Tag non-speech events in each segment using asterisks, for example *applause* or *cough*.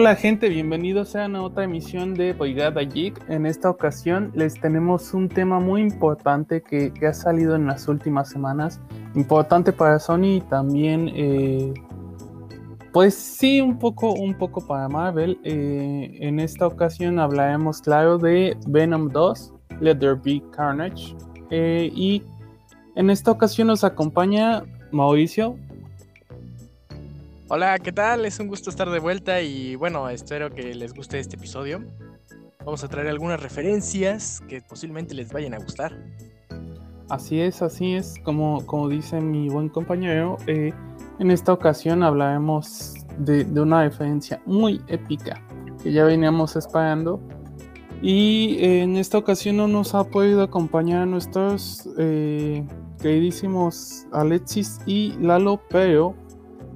Hola gente, bienvenidos a otra emisión de Boigada Geek. En esta ocasión les tenemos un tema muy importante que, ha salido en las últimas semanas. Importante para Sony y también, eh, pues sí, un poco, un poco para Marvel. Eh, en esta ocasión hablaremos, claro, de Venom 2, Let There Be Carnage. Eh, y en esta ocasión nos acompaña Mauricio. Hola, ¿qué tal? Es un gusto estar de vuelta y bueno, espero que les guste este episodio. Vamos a traer algunas referencias que posiblemente les vayan a gustar. Así es, así es, como, como dice mi buen compañero, eh, en esta ocasión hablaremos de, una referencia muy épica que ya veníamos esperando. Y eh, en esta ocasión no nos ha podido acompañar nuestros eh, queridísimos Alexis y Lalo, pero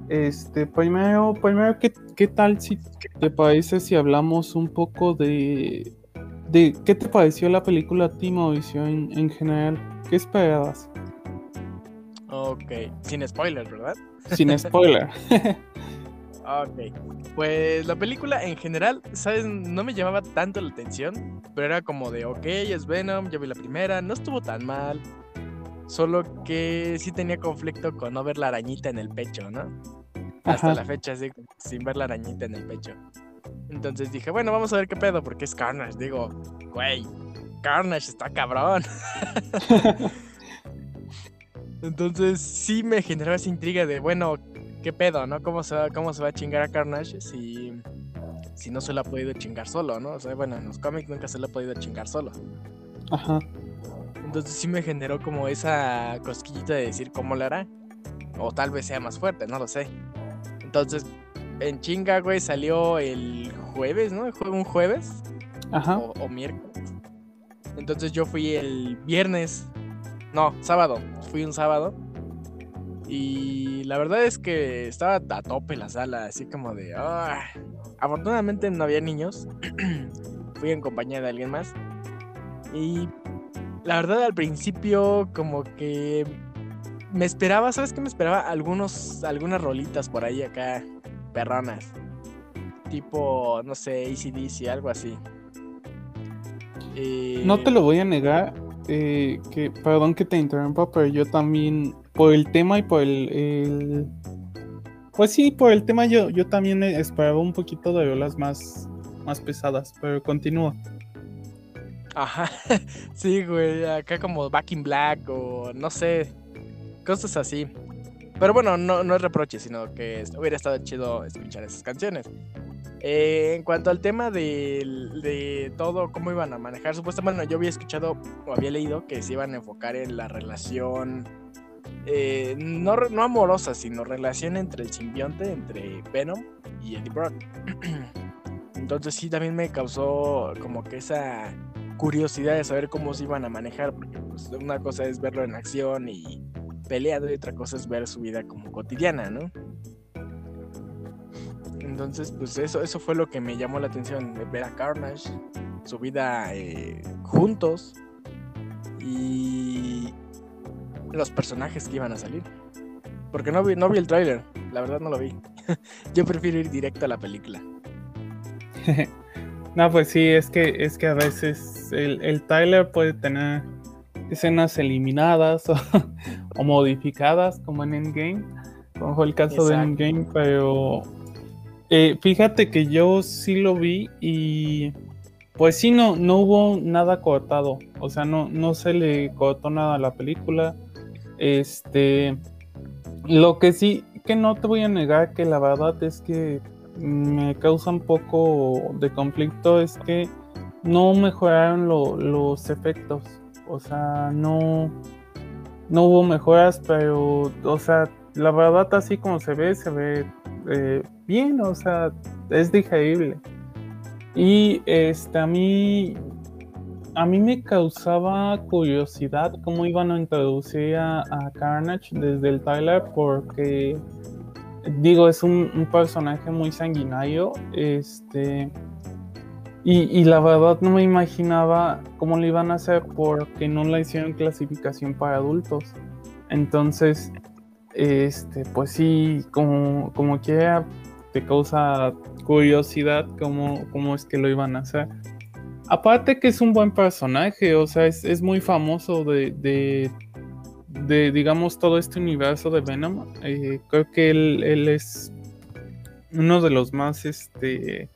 este, primero, primero ¿qué, ¿qué, tal si te parece si hablamos un poco de, de qué te pareció la película Timo en, en general? ¿Qué esperabas? Ok, sin spoiler, ¿verdad? Sin *laughs* spoiler. ok, pues la película en general, ¿sabes? No me llamaba tanto la atención, pero era como de, ok, es Venom, ya vi la primera, no estuvo tan mal. Solo que sí tenía conflicto con no ver la arañita en el pecho, ¿no? Hasta la fecha, así, sin ver la arañita en el pecho. Entonces dije, bueno, vamos a ver qué pedo, porque es Carnage. Digo, güey, Carnage está cabrón. *laughs* Entonces sí me generó esa intriga de, bueno, qué pedo, ¿no? ¿Cómo se va, cómo se va a chingar a Carnage si, si no se lo ha podido chingar solo, ¿no? O sea, bueno, en los cómics nunca se lo ha podido chingar solo. Ajá. Entonces sí me generó como esa cosquillita de decir cómo lo hará. O tal vez sea más fuerte, no lo sé. Entonces, en chinga, güey, salió el jueves, ¿no? Un jueves. Ajá. O, miércoles. Entonces yo fui el viernes. No, sábado. Fui un sábado. Y la verdad es que estaba a tope la sala, así como de... Ah". Afortunadamente no había niños. *clears throat* fui en compañía de alguien más. Y la verdad al principio como que me esperaba, ¿sabes qué me esperaba? Algunos, algunas rolitas por ahí acá, perronas. Tipo, no sé, ACDC, algo así. No te lo voy a negar, eh, que, perdón que te interrumpa, pero yo también, por el tema y por el, pues sí, por el tema yo, yo también esperaba un poquito de rolas más, más pesadas, pero continúa. Ajá, *laughs* sí, güey, acá como Back in Black o no sé, cosas así. Pero bueno, no, no es reproche, sino que hubiera estado chido escuchar esas canciones. Eh, en cuanto al tema de, de, todo, cómo iban a manejar, supuestamente, bueno, yo había escuchado o había leído que se iban a enfocar en la relación, eh, no, no amorosa, sino relación entre el simbionte, entre Venom y Eddie Brock. *clears throat* Entonces sí, también me causó como que esa curiosidad de saber cómo se iban a manejar, porque pues, una cosa es verlo en acción y peleando y otra cosa es ver su vida como cotidiana, ¿no? Entonces, pues eso, eso fue lo que me llamó la atención, ver a Carnage, su vida eh, juntos y los personajes que iban a salir. Porque no vi, no vi el tráiler, la verdad no lo vi. *laughs* Yo prefiero ir directo a la película. *laughs* no, pues sí, es que, es que a veces el, el Tyler puede tener escenas eliminadas *laughs* o, modificadas como en Endgame, como fue el caso de Endgame, pero eh, fíjate que yo sí lo vi y pues sí, no, no hubo nada cortado, o sea, no, no se le cortó nada a la película. Este, lo que sí, que no te voy a negar que la verdad es que me causa un poco de conflicto es que no mejoraron los efectos. O sea, no, no hubo mejoras, pero, o sea, la verdad así como se ve, se ve eh, bien, o sea, es digerible. Y este, a mí, a mí me causaba curiosidad cómo iban a introducir a, Carnage desde el trailer, porque, digo, es un, personaje muy sanguinario, este y, la verdad no me imaginaba cómo lo iban a hacer porque no la hicieron clasificación para adultos. Entonces, este, pues sí, como, como quiera, te causa curiosidad cómo, cómo es que lo iban a hacer. Aparte que es un buen personaje, o sea, es, muy famoso de, digamos, todo este universo de Venom. Eh, creo que él, él, es uno de los más este,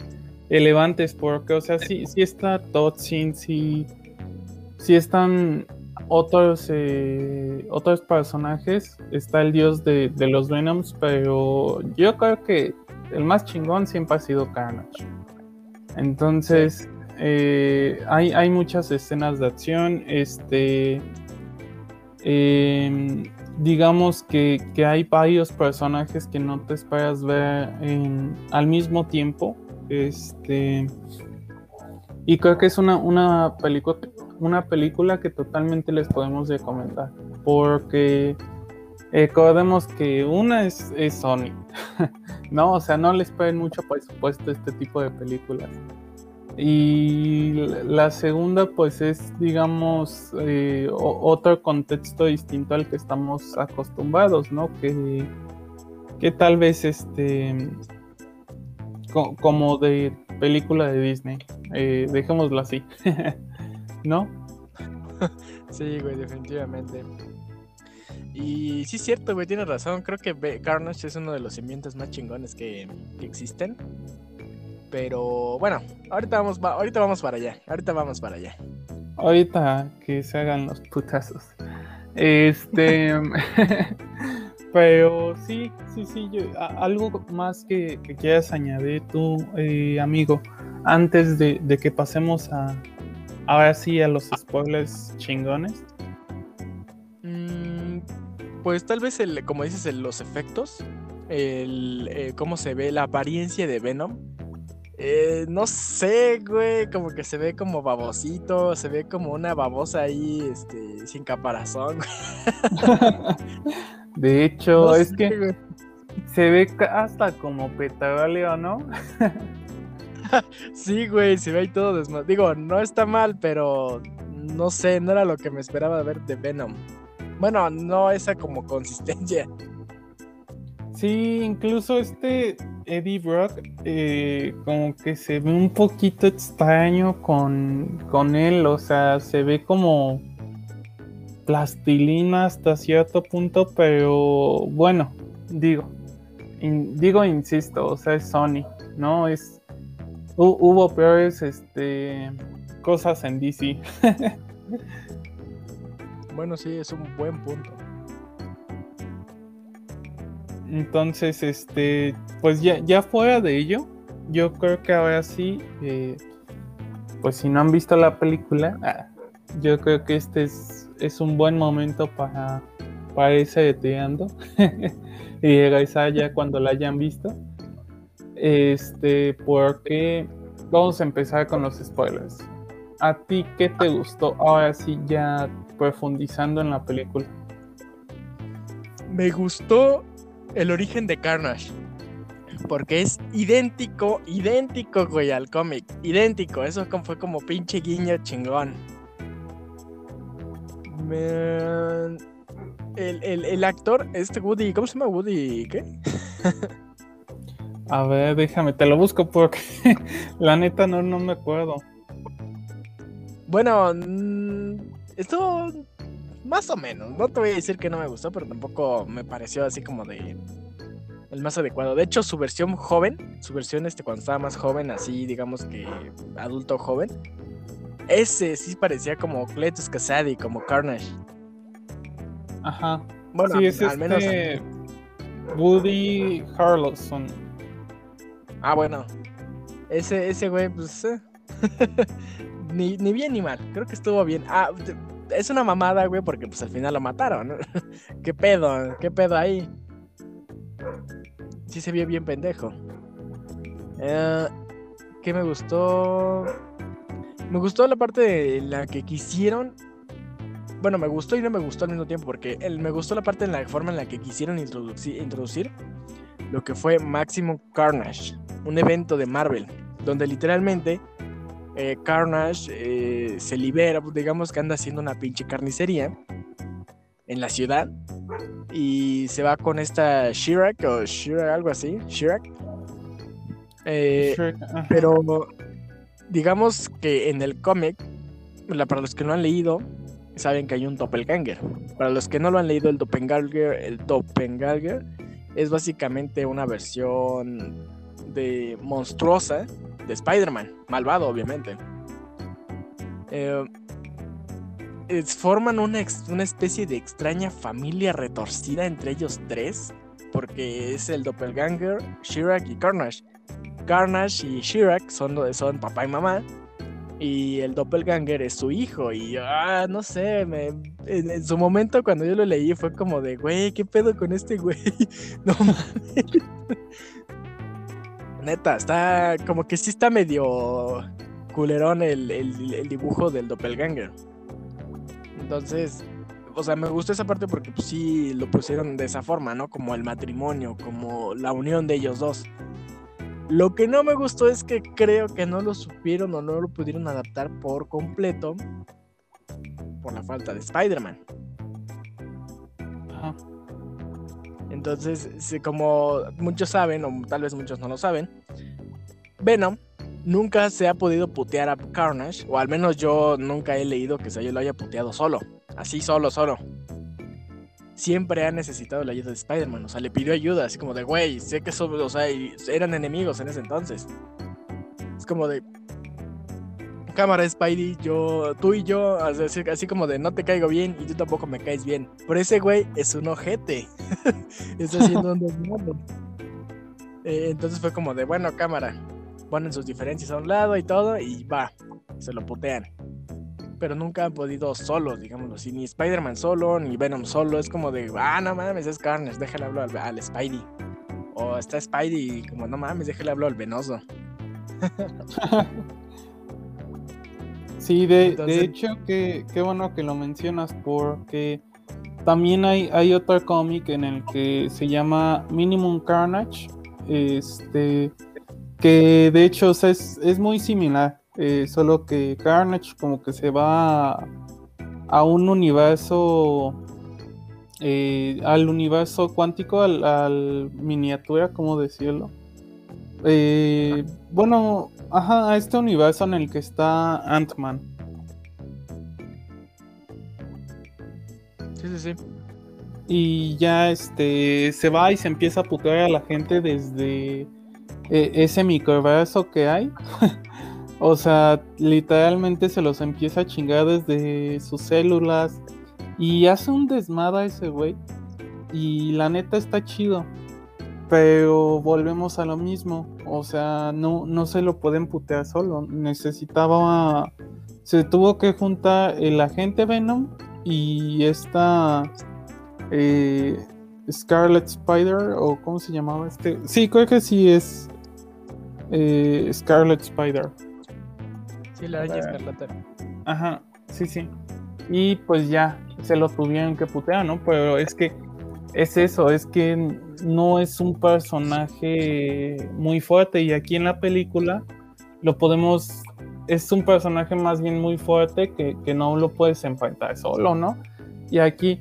elevantes, porque, o sea, sí, sí está Totsin, sí, sí están otros, eh, otros personajes. Está el dios de, los Venoms, pero yo creo que el más chingón siempre ha sido Carnage. Entonces, eh, hay, hay, muchas escenas de acción. Este. Em, digamos que, hay varios personajes que no te esperas ver al mismo tiempo. Este. Y creo que es una, una una película que totalmente les podemos recomendar. Porque recordemos que una es, Sony. *laughs* no, o sea, no les esperen mucho presupuesto este tipo de películas. Y la segunda, pues es, digamos, eh, otro contexto distinto al que estamos acostumbrados, ¿no? Que, que tal vez este, como de película de Disney, eh, dejémoslo así. *laughs* ¿no? *laughs* sí, güey, definitivamente. Y sí es cierto, güey, tienes razón. Creo que Carnage es uno de los ambientes más chingones que, existen. Pero bueno, ahorita vamos, ahorita vamos para allá. Ahorita vamos para allá. Ahorita que se hagan los putazos. Este. *laughs* pero sí, sí, sí. algo más que, quieras añadir tú, eh, amigo, antes de que pasemos a, Ahora sí, a los spoilers chingones. Mm, pues tal vez, el, como dices, los efectos, el, eh, cómo se ve la apariencia de Venom. Eh, no sé, güey, como que se ve como babosito, se ve como una babosa ahí, este, sin caparazón. *laughs* de hecho, es que se ve hasta como petróleo, ¿no? *laughs* sí, güey, se ve ahí todo desmadre. Digo, no está mal, pero no sé, no era lo que me esperaba ver de Venom. Bueno, no esa como consistencia. Sí, incluso este Eddie Brock eh, como que se ve un poquito extraño con, con él, o sea, se ve como plastilina hasta cierto punto, pero bueno, digo, digo, insisto, o sea, es Sony, ¿no? Es hubo peores este, cosas en DC. *laughs* bueno, sí, es un buen punto. Entonces, este, pues ya, fuera de ello, yo creo que ahora sí, eh, pues si no han visto la película, ah, yo creo que este es, un buen momento para, para irse deteando *laughs* y regresar ya cuando la hayan visto. Este, porque vamos a empezar con los spoilers. ¿A ti qué te gustó? Ahora sí, ya profundizando en la película. Me gustó el origen de Carnage. Porque es idéntico, idéntico, güey, al cómic. Idéntico. Eso fue como pinche guiño chingón. El, el, el, actor, este Woody, ¿cómo se llama Woody? ¿Qué? A ver, déjame, te lo busco porque *laughs* la neta no, no me acuerdo. Bueno, mm, esto más o menos. No te voy a decir que no me gustó, pero tampoco me pareció así como de el más adecuado. De hecho, su versión joven, su versión este cuando estaba más joven, así digamos que adulto joven, ese sí parecía como Cletus Casady, como Carnage. Ajá. Bueno, sí, es al menos este Woody Harrelson. Ah, bueno. Ese, ese güey, pues. Eh, *laughs* ni, bien ni mal. Creo que estuvo bien. Ah, es una mamada, güey, porque pues al final lo mataron. *laughs* ¿Qué pedo? ¿Qué pedo ahí? Sí se vio bien pendejo. Eh, ¿Qué me gustó? Me gustó la parte en la que quisieron. Bueno, me gustó y no me gustó al mismo tiempo, porque me gustó la parte en la forma en la que quisieron introducir lo que fue Maximum Carnage un evento de Marvel, donde literalmente eh, Carnage eh, se libera, pues, digamos que anda haciendo una pinche carnicería en la ciudad y se va con esta Shirak o Shirak, algo así, Shirak. Eh, pero digamos que en el cómic, para los que no han leído, saben que hay un doppelganger. Para los que no lo han leído, el doppelganger, el doppelganger es básicamente una versión de monstruosa de Spider-Man, malvado obviamente. Eh, forman una, una, especie de extraña familia retorcida entre ellos tres, porque es el doppelganger, Shirak y Carnage. Carnage y Shirak son, son papá y mamá, y el doppelganger es su hijo. Y ah, no sé, en, su momento cuando yo lo leí fue como de, güey, ¿qué pedo con este güey? *laughs* no mames. Neta, está como que sí está medio culerón el, el, dibujo del doppelganger. Entonces, o sea, me gustó esa parte porque pues, sí lo pusieron de esa forma, ¿no? Como el matrimonio, como la unión de ellos dos. Lo que no me gustó es que creo que no lo supieron o no lo pudieron adaptar por completo por la falta de Spider-Man. Entonces, como muchos saben, o tal vez muchos no lo saben, Venom nunca se ha podido putear a Carnage, o al menos yo nunca he leído que se lo haya puteado solo, así solo, solo siempre ha necesitado la ayuda de Spider-Man. O sea, le pidió ayuda, así como de, güey, sé que son, o sea, eran enemigos en ese entonces. Es como de, cámara Spidey, yo, tú y yo, así, como de no te caigo bien y tú tampoco me caes bien. Pero ese güey es un ojete. *laughs* Está haciendo un eh, entonces fue como de, bueno, cámara, ponen sus diferencias a un lado y todo y va, se lo putean pero nunca han podido solos, digámoslo así. Ni Spider-Man solo, ni Venom solo. Es como de, ah, no mames, es Carnage, déjale hablar al, Spidey. O está Spidey, como, no mames, déjale hablar al venoso. *laughs* sí, de, de hecho, qué, qué bueno que lo mencionas, porque también hay, hay otro cómic en el que se llama Minimum Carnage. Este, que de hecho es, es muy similar. Eh, solo que Carnage como que se va a, un universo, eh, al universo cuántico, al, miniatura, ¿cómo decirlo? Eh, bueno, ajá, a este universo en el que está Ant-Man. Sí, sí, sí. Y ya este se va y se empieza a putear a la gente desde ese microverso que hay. *laughs* O sea, literalmente se los empieza a chingar desde sus células. Y hace un desmada ese güey. Y la neta está chido. Pero volvemos a lo mismo. O sea, no, no se lo pueden putear solo. Necesitaba. Se tuvo que juntar el agente Venom y esta. Eh, Scarlet Spider. O cómo se llamaba este. Sí, creo que sí es. Eh, Scarlet Spider. Sí, la araña escarlata. Ajá, sí, sí. Y pues ya se lo tuvieron que putear, ¿no? Pero es que es eso, es que no es un personaje muy fuerte y aquí en la película lo podemos, es un personaje más bien muy fuerte que, que no lo puedes enfrentar solo, ¿no? Y aquí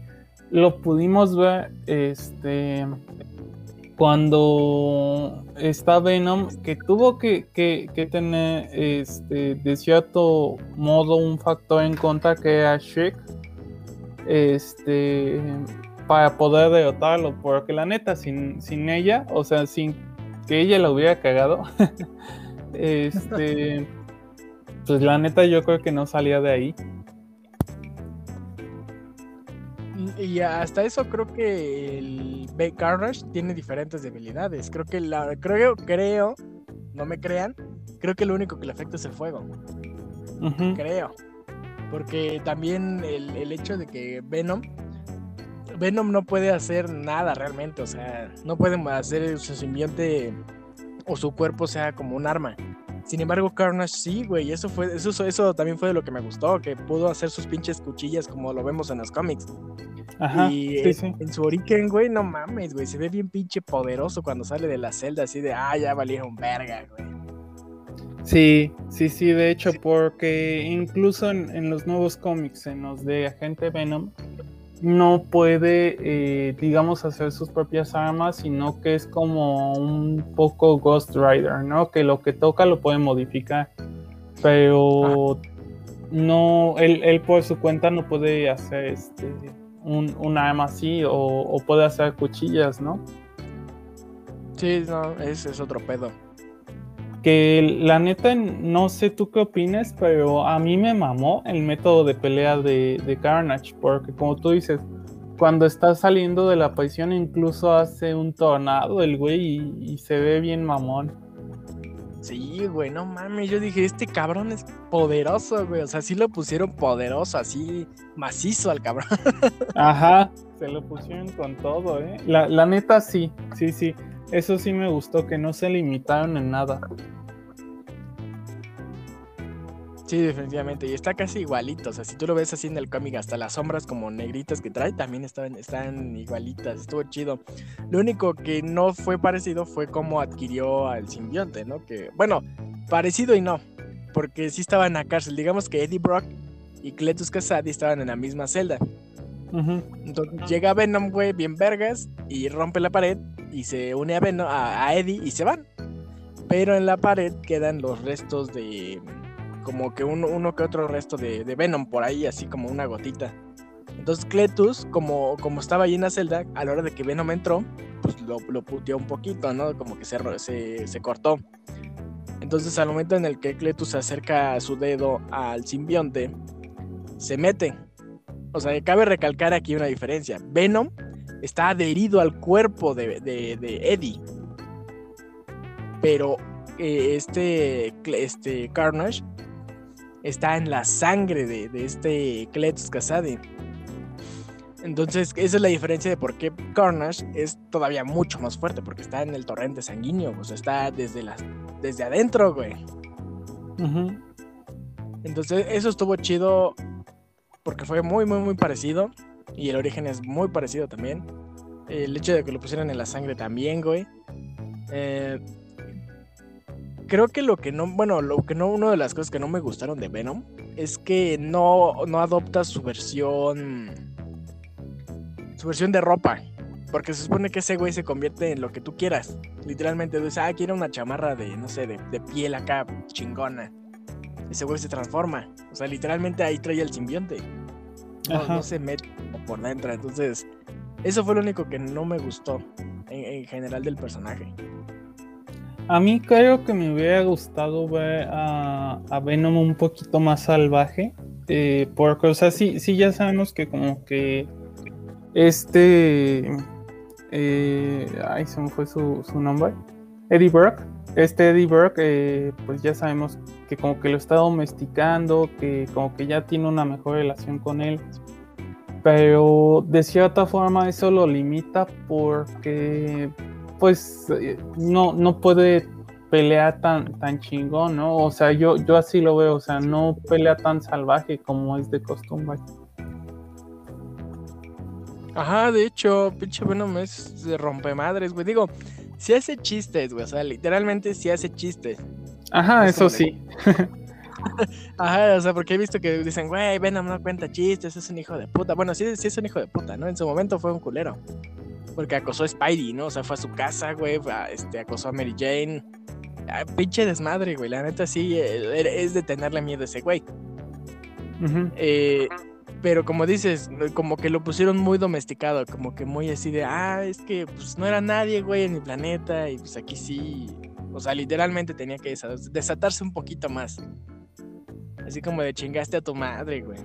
lo pudimos ver, este, cuando está Venom, que tuvo que, tener este, de cierto modo un factor en contra que era Shrek, este, para poder derrotarlo, porque la neta, sin, sin ella, o sea, sin que ella lo hubiera cagado, *laughs* este, pues la neta yo creo que no salía de ahí. Y hasta eso creo que el B Carnage tiene diferentes debilidades. Creo que la creo creo, no me crean, creo que lo único que le afecta es el fuego. Creo. Porque también el, el, hecho de que Venom Venom no puede hacer nada realmente, o sea, no puede hacer su simbionte o su cuerpo sea como un arma. Sin embargo, Carnage sí, güey, eso fue eso eso también fue de lo que me gustó, que pudo hacer sus pinches cuchillas como lo vemos en los cómics. Ajá, y en su origen, güey, no mames, güey, se ve bien pinche poderoso cuando sale de la celda así de, ah, ya valieron verga, güey. Sí, sí, sí, de hecho, porque incluso en, los nuevos cómics, en los de Agente Venom, no puede, eh, digamos, hacer sus propias armas, sino que es como un poco Ghost Rider, ¿no? Que lo que toca lo puede modificar, pero no, él, por su cuenta no puede hacer este, un, arma así o, puede hacer cuchillas, ¿no? Sí, no, ese es otro pedo. Que la neta, no sé tú qué opines, pero a mí me mamó el método de pelea de, Carnage, porque como tú dices, cuando está saliendo de la prisión incluso hace un tornado el güey y se ve bien mamón. Sí, güey, no mames. Yo dije, este cabrón es poderoso, güey. O sea, sí lo pusieron poderoso, así macizo al cabrón. *laughs* Ajá, se lo pusieron con todo, ¿eh? La, la neta, sí, sí, sí. Eso sí me gustó, que no se limitaron en nada. Sí, definitivamente. Y está casi igualito. O sea, si tú lo ves así en el cómic, hasta las sombras como negritas que trae también están, están igualitas. Estuvo chido. Lo único que no fue parecido fue cómo adquirió al simbionte, ¿no? Que, bueno, parecido y no. Porque sí estaba en la cárcel. Digamos que Eddie Brock y Cletus Kasady estaban en la misma celda. Entonces llega Venom, güey, bien vergas, y rompe la pared y se une a, Venom, a Eddie y se van. Pero en la pared quedan los restos de como que uno, que otro resto de, Venom por ahí, así como una gotita. Entonces Cletus, como, como estaba ahí en la celda, a la hora de que Venom entró, pues lo, lo puteó un poquito, ¿no? Como que se, se, se cortó. Entonces al momento en el que Cletus acerca su dedo al simbionte, se mete. O sea, cabe recalcar aquí una diferencia. Venom está adherido al cuerpo de, de Eddie. Pero eh, este, este Carnage está en la sangre de, este Cletus Kasady. Entonces, esa es la diferencia de por qué Carnage es todavía mucho más fuerte, porque está en el torrente sanguíneo, o sea, está desde, las, desde adentro, güey. Entonces, eso estuvo chido porque fue muy, muy, muy parecido. Y el origen es muy parecido también. El hecho de que lo pusieran en la sangre también, güey. Eh, creo que lo que no, bueno, lo que no, una de las cosas que no me gustaron de Venom es que no, no adopta su versión, su versión de ropa. Porque se supone que ese güey se convierte en lo que tú quieras. Literalmente, dices, ah, quiero una chamarra de, no sé, de, piel acá, chingona. Ese güey se transforma. O sea, literalmente ahí trae el simbionte. No, se mete por dentro. Entonces, eso fue lo único que no me gustó en general del personaje. A mí creo que me hubiera gustado ver a, Venom un poquito más salvaje. Eh, porque, o sea, sí, sí ya sabemos que como que este... Eh, ay, se me fue su, nombre. Eddie Burke. Este Eddie Burke, eh, pues ya sabemos que como que lo está domesticando, que como que ya tiene una mejor relación con él. Pero de cierta forma eso lo limita porque pues eh, no, no puede pelear tan, tan chingón, ¿no? O sea, yo, yo así lo veo, o sea, no pelea tan salvaje como es de costumbre. Ajá, de hecho, pinche Venom es de rompemadres, güey. Digo, si hace chistes, güey, o sea, literalmente si hace chistes. Ajá, eso sí. *laughs* Ajá, o sea, porque he visto que dicen, güey, Venom no cuenta chistes, es un hijo de puta. Bueno, sí, sí es un hijo de puta, ¿no? En su momento fue un culero. Porque acosó a Spidey, ¿no? O sea, fue a su casa, güey, este, acosó a Mary Jane. Ah, pinche desmadre, güey. La neta sí, eh, es de tenerle miedo a ese güey. Eh, pero como dices, como que lo pusieron muy domesticado, como que muy así de, ah, es que pues no era nadie, güey, en mi planeta, y pues aquí sí. O sea, literalmente tenía que desatarse un poquito más. Así como de chingaste a tu madre, güey.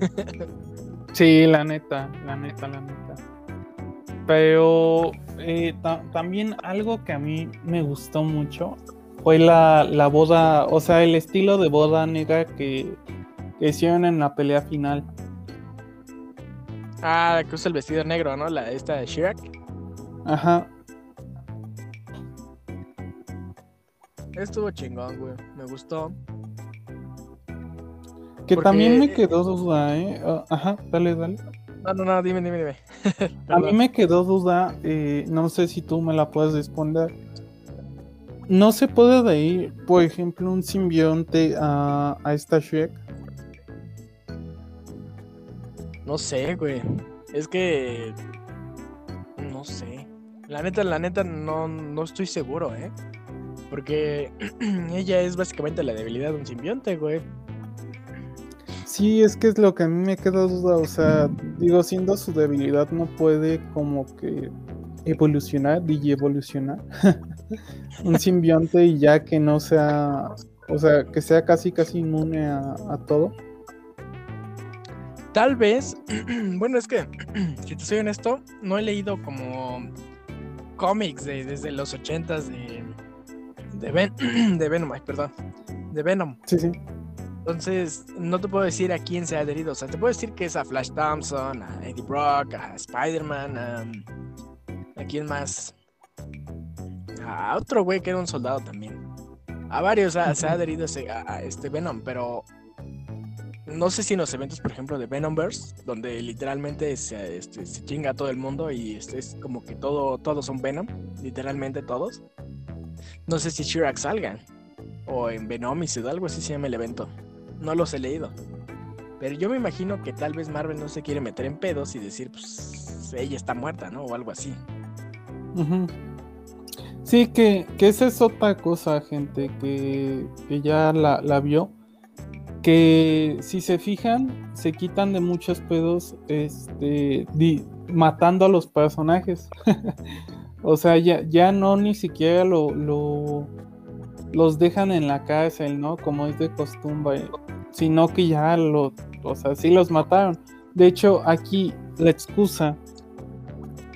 *laughs* sí, la neta, la neta, la neta. Pero eh, también algo que a mí me gustó mucho fue la, boda, o sea, el estilo de boda negra que, hicieron en la pelea final. Ah, que usa el vestido negro, ¿no? La esta de Shirak. Ajá. Estuvo chingón, güey. Me gustó. Que también me quedó duda, ¿eh? Ah, ajá, dale, dale. No, no, no, dime, dime, dime. *laughs* a mí me quedó duda, eh, no sé si tú me la puedes responder. ¿No se puede de ir, por ejemplo, un simbionte a, esta Shrek? No sé, güey. Es que. No sé. La neta, la neta, no, no estoy seguro, ¿eh? Porque *clears throat* ella es básicamente la debilidad de un simbionte, güey. Sí, es que es lo que a mí me queda duda. O sea, digo, siendo su debilidad, no puede como que evolucionar, y evolucionar *laughs* un simbionte y ya que no sea, o sea, que sea casi casi inmune a, a todo. Tal vez, *clears throat* bueno, es que, *clears throat* si te soy honesto, no he leído como cómics de, desde los ochentas de, de, *clears throat* de Venom, ay, perdón, de Venom. Sí, sí. Entonces, no te puedo decir a quién se ha adherido. O sea, te puedo decir que es a Flash Thompson, a Eddie Brock, a Spider-Man, a, a quién más. A otro güey que era un soldado también. A varios se ha adherido a, este Venom, pero no sé si en los eventos, por ejemplo, de Venomverse, donde literalmente se, este, se chinga a todo el mundo y este, es como que todo, todos son Venom, literalmente todos. No sé si Shirak salgan, o en Venomicide, algo así se llama el evento. No los he leído. Pero yo me imagino que tal vez Marvel no se quiere meter en pedos y decir, pues ella está muerta, ¿no? O algo así. Sí, que, que, esa es otra cosa, gente, que, que ya la, la vio que si se fijan, se quitan de muchos pedos este, matando a los personajes. *laughs* o sea, ya, ya no ni siquiera lo, lo, los dejan en la cárcel, ¿no? Como es de costumbre, sino que ya lo, o sea, sí los mataron. De hecho, aquí la excusa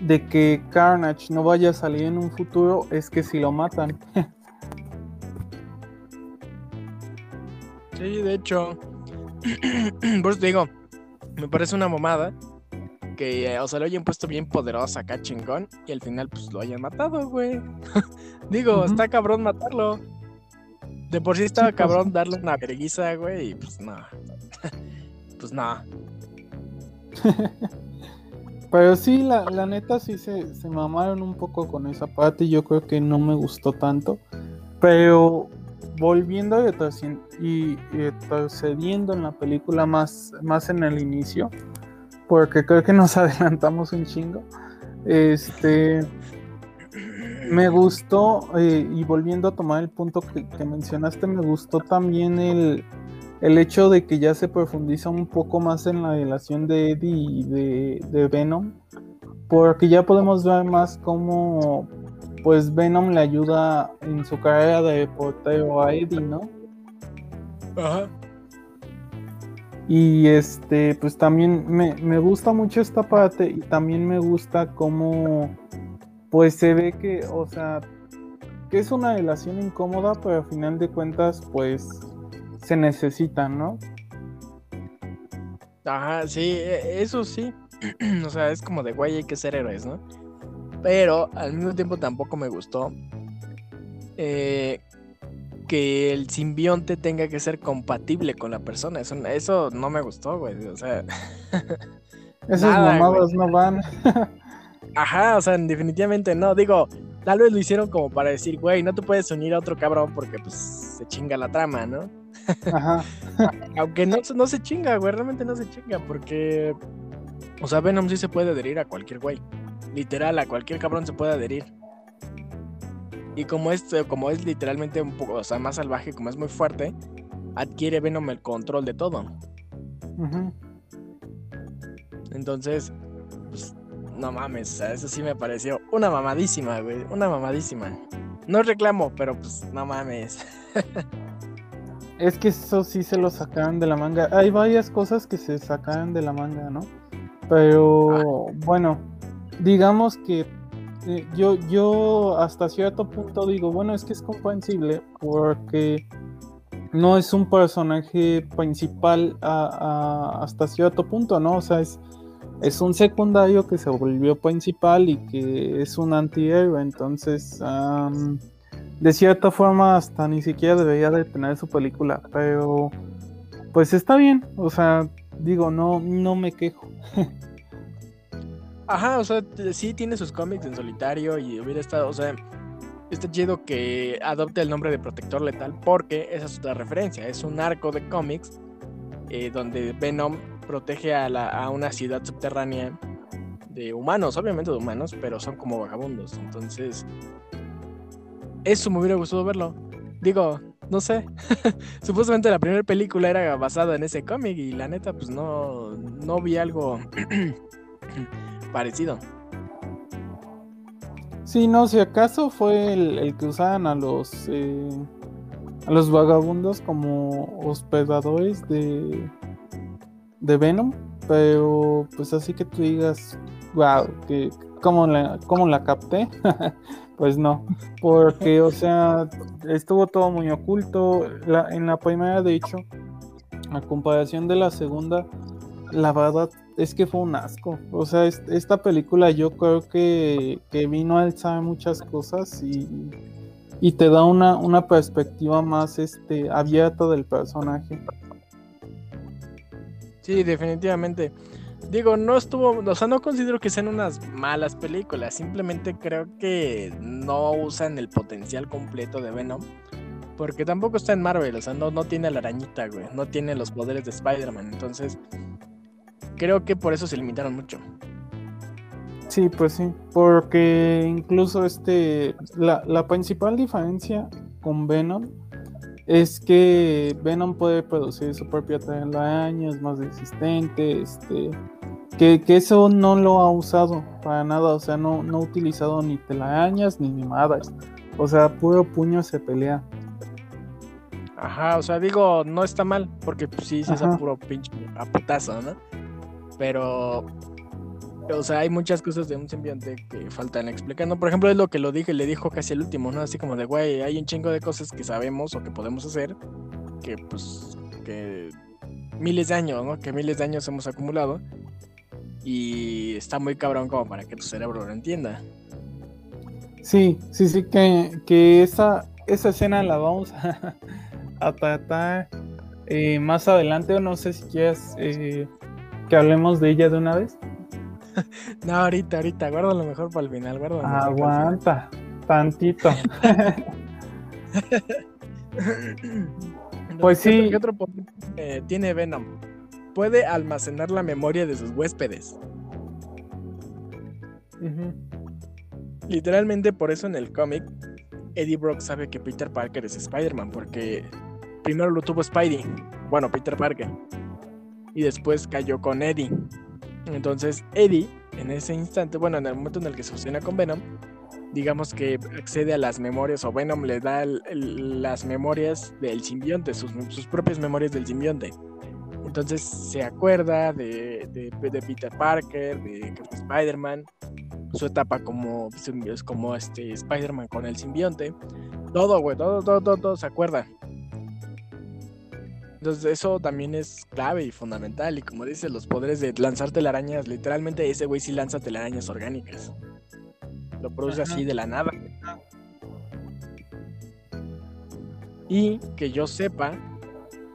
de que Carnage no vaya a salir en un futuro es que si lo matan. *laughs* Sí, de hecho. *clears throat* Por eso te digo, me parece una mamada que, o sea, lo hayan puesto bien poderosa acá chingón y al final pues lo hayan matado, güey. *laughs* digo, está cabrón matarlo. De por sí estaba pues, cabrón darle una verguiza, güey, y pues no. *laughs* pues no. *laughs* Pero sí, la, la neta sí se, se mamaron un poco con esa parte y yo creo que no me gustó tanto. Pero volviendo y retrocediendo en la película más, más en el inicio, porque creo que nos *laughs* adelantamos un chingo. Este me gustó, eh, y volviendo a tomar el punto que, mencionaste, me gustó también el, el, hecho de que ya se profundiza un poco más en la relación de Eddie y de Venom, porque ya podemos ver más cómo pues Venom le ayuda en su carrera de portero a Eddie, ¿no? Ajá. Y este, pues también me, gusta mucho esta parte y también me gusta cómo, pues se ve que, o sea, que es una relación incómoda, pero al final de cuentas, pues se necesitan, ¿no? Ajá, sí, e, eso sí. *clears throat* o sea, es como de güey, hay que ser héroes, ¿no? Pero al mismo tiempo tampoco me gustó eh, que el simbionte tenga que ser compatible con la persona. Eso, eso no me gustó, güey. O sea. *laughs* Esos mamados no van. Ajá, o sea, definitivamente no. Digo, tal vez lo hicieron como para decir, güey, no te puedes unir a otro cabrón porque pues se chinga la trama, ¿no? Ajá. *laughs* Aunque no, no se chinga, güey, realmente no se chinga porque. O sea, Venom sí se puede adherir a cualquier güey. Literal, a cualquier cabrón se puede adherir. Y como es, como es literalmente un poco, o sea, más salvaje, como es muy fuerte, adquiere Venom el control de todo. Entonces, pues, no mames, eso sí me pareció una mamadísima, güey, una mamadísima. No reclamo, pero pues no mames. *laughs* es que eso sí se lo sacaron de la manga. Hay varias cosas que se sacaron de la manga, ¿no? Pero ah. bueno, digamos que eh, yo, yo hasta cierto punto digo, bueno, es que es comprensible porque no es un personaje principal hasta cierto punto, ¿no? O sea, es, es un secundario que se volvió principal y que es un antihéroe, entonces de cierta forma hasta ni siquiera debería de tener su película, pero pues está bien, o sea, digo, no, no me quejo. *laughs* Ajá, o sea, sí tiene sus cómics en solitario y hubiera estado, o sea, está chido que adopte el nombre de Protector Letal porque esa es otra referencia, es un arco de cómics eh, donde Venom protege a, una ciudad subterránea de humanos, obviamente de humanos, pero son como vagabundos. Entonces, eso me hubiera gustado verlo. Digo, no sé. *laughs* Supuestamente la primera película era basada en ese cómic y la neta, pues no, no vi algo *clears throat* parecido. Sí, no, si acaso fue el, que usaban a los eh, a los vagabundos como hospedadores de de Venom, pero pues así que tú digas, wow, que cómo la, cómo la capté, *laughs* pues no, porque o sea, estuvo todo muy oculto, en la primera de hecho, a comparación de la segunda, la verdad es que fue un asco. O sea, esta película yo creo que, vino a alzar muchas cosas y, y te da una, una, perspectiva más este, abierta del personaje. Sí, definitivamente. Digo, no estuvo, o sea, no considero que sean unas malas películas, simplemente creo que no usan el potencial completo de Venom, porque tampoco está en Marvel, o sea, no, no tiene la arañita, güey, no tiene los poderes de Spider-Man, entonces creo que por eso se limitaron mucho. Sí, pues sí, porque incluso este, la, la principal diferencia con Venom es que Venom puede producir su propia telaraña, es más resistente, este, que, eso no lo ha usado para nada, o sea, no, no ha utilizado ni telarañas ni animadas, o sea, puro puño se pelea. Ajá, o sea, digo, no está mal, porque pues, sí, sí es a puro pinche a putazo, ¿no? Pero o sea, hay muchas cosas de un simbionte que faltan explicando. Por ejemplo, es lo que lo dije, le dijo casi el último, ¿no? Así como de, güey, hay un chingo de cosas que sabemos o que podemos hacer, que pues, que miles de años, ¿no? Que miles de años hemos acumulado. Y está muy cabrón como para que tu cerebro lo entienda. Sí, sí, sí, que, que esa, esa escena la vamos a, *laughs* tratar eh, más adelante, o no sé si quieres eh, que hablemos de ella de una vez. *laughs* no, ahorita, ahorita, guarda lo mejor para el final, guarda. Aguanta, tantito. *laughs* pues sí. ¿Qué otro eh, tiene Venom? Puede almacenar la memoria de sus huéspedes. Literalmente por eso en el cómic, Eddie Brock sabe que Peter Parker es Spider-Man, porque primero lo tuvo Spidey, bueno, Peter Parker, y después cayó con Eddie. Entonces Eddie, en ese instante, bueno, en el momento en el que se fusiona con Venom, digamos que accede a las memorias, o Venom le da las memorias del simbionte, sus, propias memorias del simbionte. Entonces se acuerda de, Peter Parker, de Spider-Man, su etapa como, como este Spider-Man con el simbionte. Todo, güey, todo, todo, todo, todo se acuerda. Entonces eso también es clave y fundamental. Y como dices, los poderes de lanzar telarañas, literalmente ese güey sí lanza telarañas orgánicas. Lo produce así de la nada. Y que yo sepa,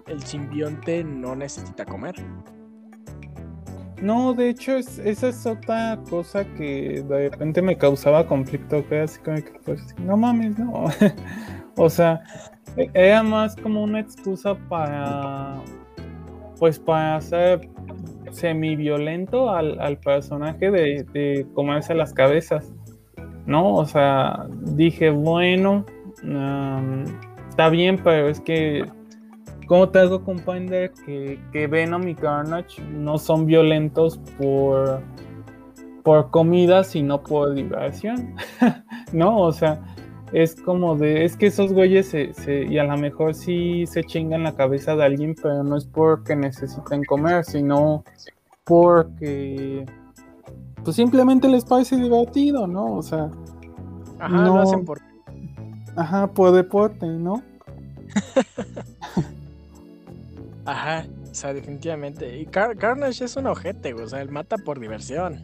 el simbionte no necesita comer. No, de hecho, esa es otra cosa que de repente me causaba conflicto. Que así como que, pues, no mames, no. *laughs* o sea, era más como una excusa para, pues para hacer semi-violento al, personaje de, comerse las cabezas, ¿no? O sea, dije, bueno, está bien, pero es que, ¿cómo te hago comprender que, que Venom y Carnage no son violentos por, por comida, sino por diversión? *laughs* ¿No? O sea, es como de, es que esos güeyes se, y a lo mejor sí se chingan la cabeza de alguien, pero no es porque necesiten comer, sino porque pues simplemente les parece divertido, ¿no? O sea, Ajá, no, lo hacen por Ajá, por deporte, ¿no? *laughs* Ajá, o sea, definitivamente. Y Carnage es un ojete, güey, o sea, él mata por diversión.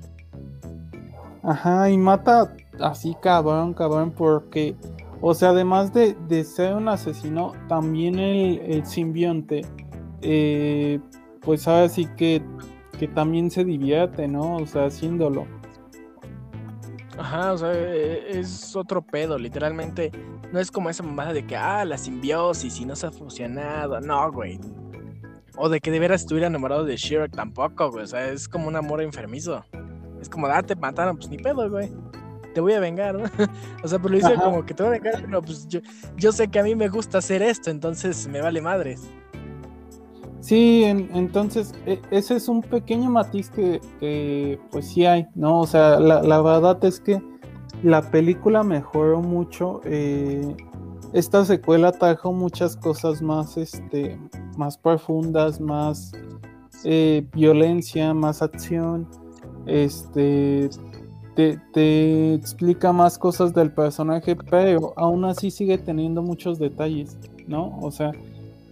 Ajá, y mata así cabrón, cabrón, porque, o sea, además de, ser un asesino, también el, simbionte, eh, pues ahora sí que, que también se divierte, ¿no? O sea, haciéndolo. Ajá, o sea, e, es otro pedo, literalmente. No es como esa mamada de que, ah, la simbiosis y no se ha fusionado. No, güey. O de que de veras estuviera enamorado de Shrek tampoco, güey. O sea, es como un amor enfermizo. Es como, ah, te mataron, pues ni pedo, güey. Te voy a vengar, ¿no? *laughs* o sea, pues lo hice como que te voy a vengar, pero pues yo, yo sé que a mí me gusta hacer esto, entonces me vale madres. Sí, entonces e, ese es un pequeño matiz que, pues sí hay, ¿no? O sea, la, verdad es que la película mejoró mucho. Eh, esta secuela trajo muchas cosas más, este, más profundas, más eh, violencia, más acción. Este te, explica más cosas del personaje, pero aún así sigue teniendo muchos detalles, ¿no? O sea,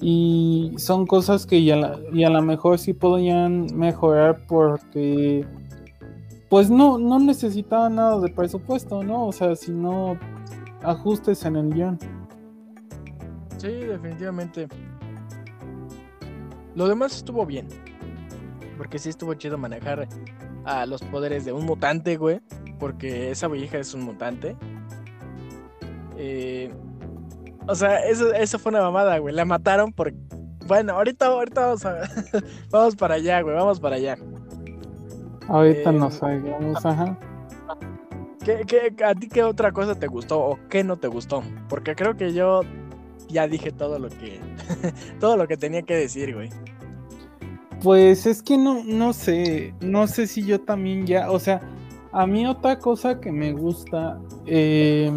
y son cosas que ya y a lo mejor sí podrían mejorar porque pues no, no necesitaban nada de presupuesto, ¿no? O sea, sino ajustes en el guion. Sí, definitivamente. Lo demás estuvo bien. Porque sí estuvo chido manejar a los poderes de un mutante, güey. Porque esa vieja es un mutante. Eh, o sea, eso, eso fue una mamada, güey. La mataron por. Bueno, ahorita, ahorita vamos a. *laughs* vamos para allá, güey. Vamos para allá. Ahorita no sé, vamos, ajá. ¿Qué, qué, a ti qué otra cosa te gustó o qué no te gustó? Porque creo que yo ya dije todo lo que. *laughs* todo lo que tenía que decir, güey. Pues es que no, no sé. No sé si yo también ya. O sea, a mí otra cosa que me gusta. Eh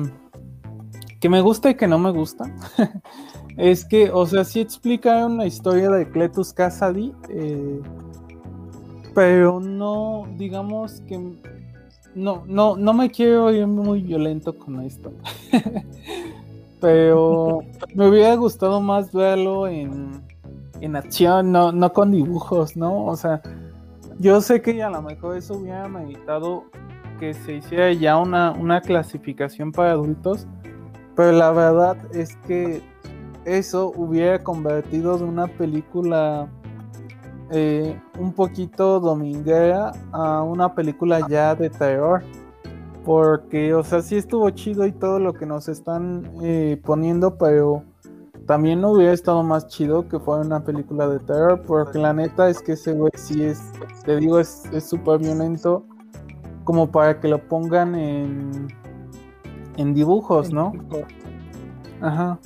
que me gusta y que no me gusta, *laughs* es que, o sea, sí explica una historia de Cletus Cassidy, eh, pero no, digamos que no, no, no me quiero ir muy violento con esto. *laughs* pero me hubiera gustado más verlo en, en acción, no, no con dibujos, ¿no? O sea, yo sé que a lo mejor eso hubiera meditado que se hiciera ya una, una clasificación para adultos pero la verdad es que eso hubiera convertido de una película eh, un poquito dominguera a una película ya de terror. Porque, o sea, sí estuvo chido y todo lo que nos están eh, poniendo, pero también no hubiera estado más chido que fuera una película de terror. Porque la neta es que ese güey sí es, te digo, es súper violento. Como para que lo pongan en en dibujos, ¿no? Ajá.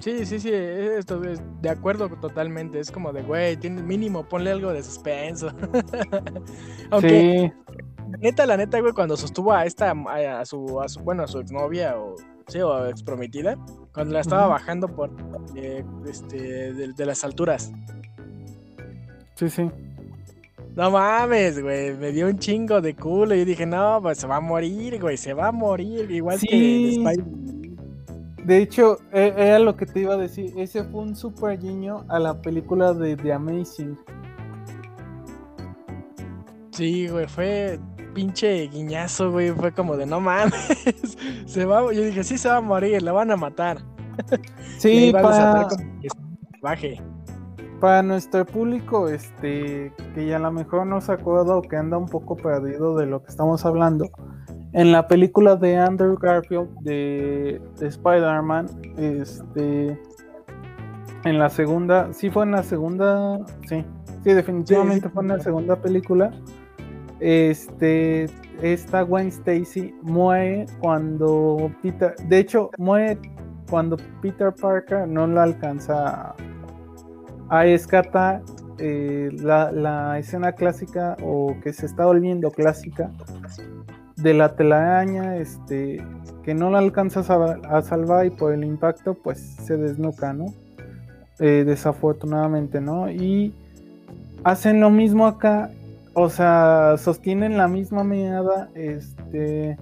Sí, sí, sí, esto es de acuerdo totalmente. Es como de, güey, tiene mínimo, ponle algo de suspenso. *laughs* Aunque, sí. neta, la neta, güey, cuando sostuvo a esta, a su, a su bueno, a su exnovia o, sí, o exprometida, cuando la estaba bajando por, eh, este, de las alturas. Sí, sí. No mames, güey, me dio un chingo de culo y yo dije, no, pues se va a morir, güey, se va a morir, igual que Spider De hecho, e, era lo que te iba a decir, ese fue un super guiño a la película de The Amazing. Sí, güey, fue pinche guiñazo, güey, fue como de, no mames, *laughs* se va, yo dije, sí se va a morir, la van a matar. *laughs* Sí, para... baje para nuestro público, este, que ya a lo mejor no se acuerda o que anda un poco perdido de lo que estamos hablando, en la película de Andrew Garfield de, Spider-Man, este, en la segunda, sí fue en la segunda, sí, sí, definitivamente fue en la segunda película. Este, esta Gwen Stacy muere cuando Peter, de hecho, muere cuando Peter Parker no la alcanza Ahí escata eh, la, escena clásica o que se está volviendo clásica de la telaraña este, que no la alcanzas a, salvar y por el impacto pues se desnuca, ¿no? Eh, desafortunadamente, ¿no? Y hacen lo mismo acá, o sea, sostienen la misma mirada, este,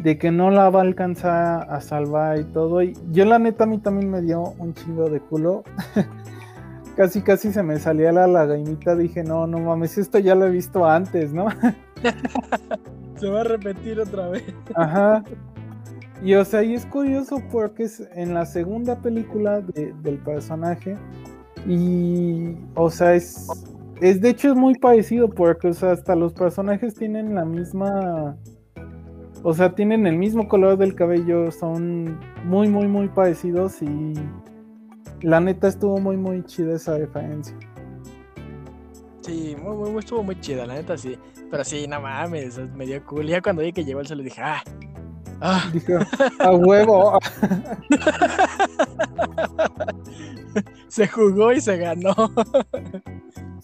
de que no la va a alcanzar a salvar y todo. Y yo la neta a mí también me dio un chingo de culo. *laughs* casi casi se me salía la lagaimita, dije, no, no mames, esto ya lo he visto antes, ¿no? *laughs* se va a repetir otra vez. Ajá. Y o sea, y es curioso porque es en la segunda película del personaje y, o sea, es, es de hecho es muy parecido porque, o sea, hasta los personajes tienen la misma, o sea, tienen el mismo color del cabello, son muy, muy, muy parecidos y la neta estuvo muy, muy chida esa diferencia. Sí, muy, muy, estuvo muy chida, la neta sí. Pero sí, no mames, me dio cool. Ya cuando vi que llegó el solo dije, ah. Ah. A huevo. *laughs* se jugó y se ganó. *laughs*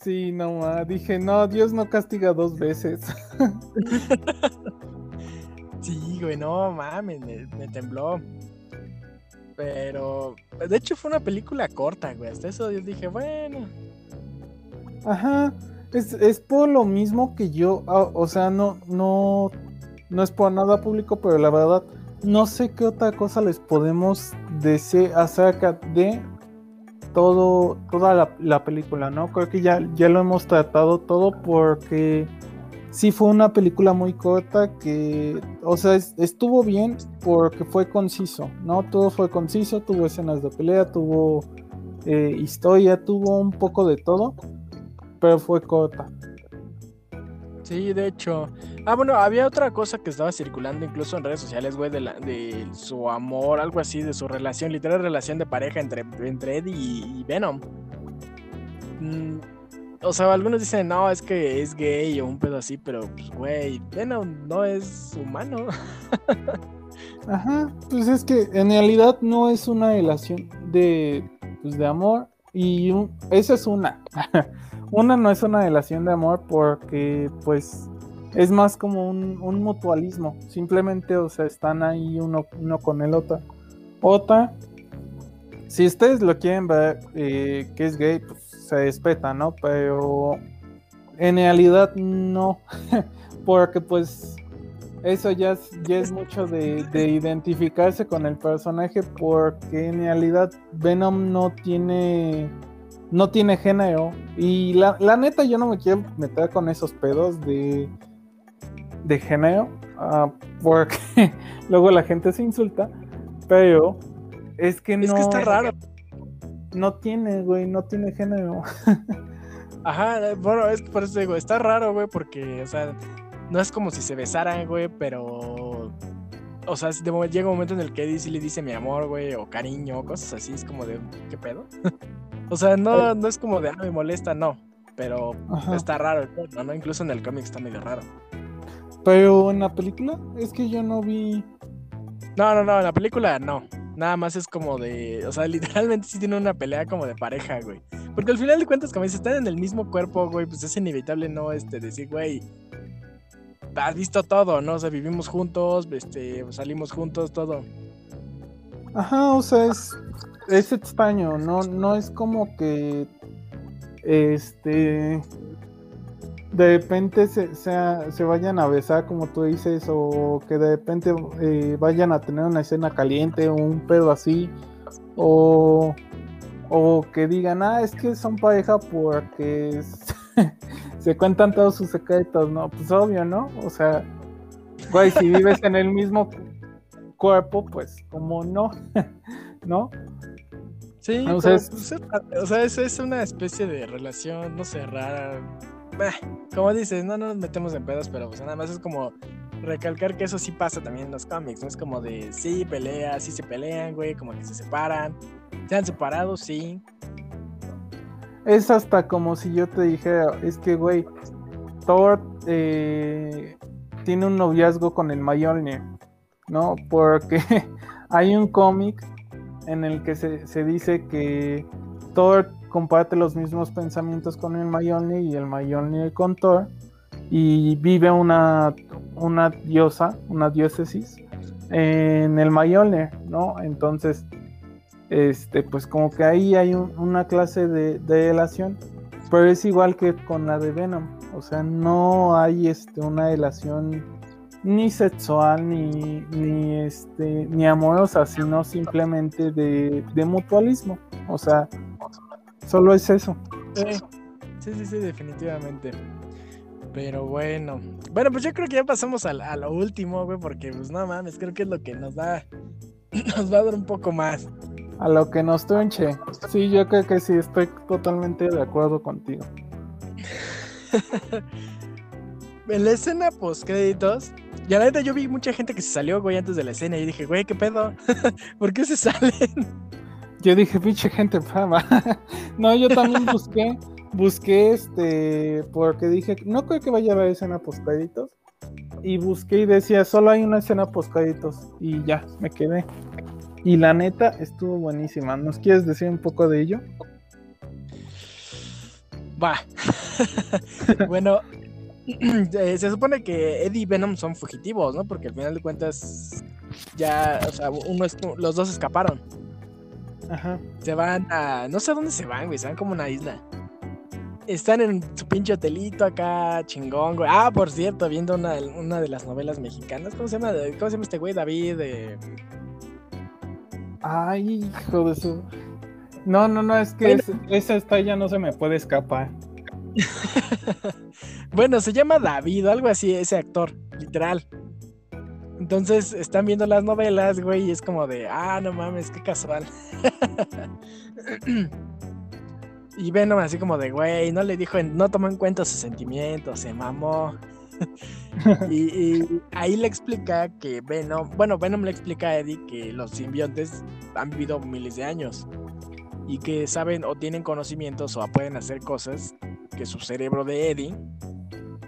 sí, no mames. Dije, no, Dios no castiga dos veces. *laughs* sí, güey, no mames, me tembló. Pero, de hecho fue una película corta, güey. Hasta eso yo dije, bueno. Ajá. Es, es por lo mismo que yo, ah, o sea, no, no, no es por nada público, pero la verdad, no sé qué otra cosa les podemos decir acerca de todo, toda la, la película, ¿no? Creo que ya, ya lo hemos tratado todo porque sí fue una película muy corta que, o sea, estuvo bien porque fue conciso, ¿no? Todo fue conciso, tuvo escenas de pelea, tuvo eh, historia, tuvo un poco de todo, pero fue corta. Sí, de hecho. Ah, bueno, había otra cosa que estaba circulando incluso en redes sociales, güey, de, su amor, algo así, de su relación, literal relación de pareja entre, entre Eddie y, Venom. Mm, o sea, algunos dicen, no, es que es gay o un pedo así, pero pues, güey, Venom no es humano. *laughs* Ajá, pues es que en realidad no es una relación de, pues, de amor y esa es una. *laughs* una no es una relación de amor porque pues es más como un, mutualismo. Simplemente, o sea, están ahí uno, uno con el otro. Otra, si ustedes lo quieren ver eh, que es gay, pues se respeta, ¿no? Pero en realidad no, *laughs* porque pues eso ya es, ya es mucho de, identificarse con el personaje, porque en realidad Venom no tiene no tiene género. Y la, neta, yo no me quiero meter con esos pedos de, de género, ah, porque *laughs* luego la gente se insulta, pero es que no. Es que está raro no tiene, güey, no tiene género. *laughs* Ajá, bueno, es por eso digo, está raro, güey, porque, o sea, no es como si se besaran, güey, pero. O sea, llega un momento en el que Eddie sí le dice mi amor, güey, o cariño, cosas así, es como de, ¿qué pedo? *laughs* o sea, no, no es como de, ah, me molesta, no, pero está raro, ¿no? Incluso en el cómic está medio raro. Pero en la película, es que yo no vi. No, no, no, en la película no. Nada más es como de. O sea, *laughs* literalmente sí tiene una pelea como de pareja, güey. Porque al final de cuentas, como si están en el mismo cuerpo, güey, pues es inevitable no este, decir, güey. Has visto todo, ¿no? O sea, vivimos juntos, este, salimos juntos, todo. Ajá, o sea, es, es extraño, no, no es como que. Este de repente se, se, vayan a besar, como tú dices, o que de repente eh, vayan a tener una escena caliente o un pedo así, o, o que digan, ah, es que son pareja porque *laughs* se cuentan todos sus secretos, ¿no? Pues obvio, ¿no? O sea, güey, si vives en el mismo cuerpo, pues como no, *laughs* ¿no? Sí, Entonces, pues, o sea, es, es una especie de relación, no sé, rara como dices, no, nos metemos en pedos, pero pues nada más es como recalcar que eso sí pasa también en los cómics, ¿no? Es como de, sí, pelea, sí se pelean, güey, como que se separan. Se han separado, sí. Es hasta como si yo te dijera, es que, güey, Thor eh, tiene un noviazgo con el Mjolnir, ¿no? Porque *laughs* hay un cómic en el que se, dice que Thor comparte los mismos pensamientos con el Mjolnir y el Mjolnir con Thor y vive una, una diosa, una diócesis en el Mjolnir, ¿no? Entonces, este, pues como que ahí hay una clase de, relación, pero es igual que con la de Venom, o sea, no hay este, una relación ni sexual ni, ni, este, ni amorosa, sino simplemente de, de mutualismo, o sea, Solo es eso. Sí, sí, sí, definitivamente. Pero bueno. Bueno, pues yo creo que ya pasamos a, lo último, güey, porque pues no mames, creo que es lo que nos da. *clears throat* Nos va a dar un poco más. A lo que nos tronche. Sí, yo creo que sí, estoy totalmente de acuerdo contigo. *laughs* en la escena post créditos, ya la neta yo vi mucha gente que se salió, güey, antes de la escena y dije, güey, ¿qué pedo? *laughs* ¿Por qué se salen? Yo dije, pinche gente fama. *laughs* no, yo también busqué busqué este, porque dije, no creo que vaya a haber escena post créditos. Y busqué y decía, solo hay una escena post créditos. Y ya, me quedé. Y la neta estuvo buenísima. ¿Nos quieres decir un poco de ello? Va. *laughs* bueno, *clears throat* se supone que Eddie y Venom son fugitivos, ¿no? Porque al final de cuentas ya, o sea, uno los dos escaparon. Ajá. Se van a. No sé a dónde se van, güey. Se van como una isla. Están en su pinche hotelito acá, chingón, güey. Ah, por cierto, viendo una, de las novelas mexicanas. ¿Cómo se llama? ¿Cómo se llama este güey? David. Ay, hijo de su. No, no, no, es que esa esta ya no se me puede escapar. *laughs* bueno, se llama David, algo así, ese actor, literal. Entonces están viendo las novelas, güey, y es como de, ah, no mames, qué casual. *clears throat* y Venom así como de, güey, no le dijo, no tomó en cuenta sus sentimientos, se mamó. *laughs* y, ahí le explica que Venom, bueno, Venom le explica a Eddie que los simbiontes han vivido miles de años y que saben o tienen conocimientos o pueden hacer cosas que su cerebro de Eddie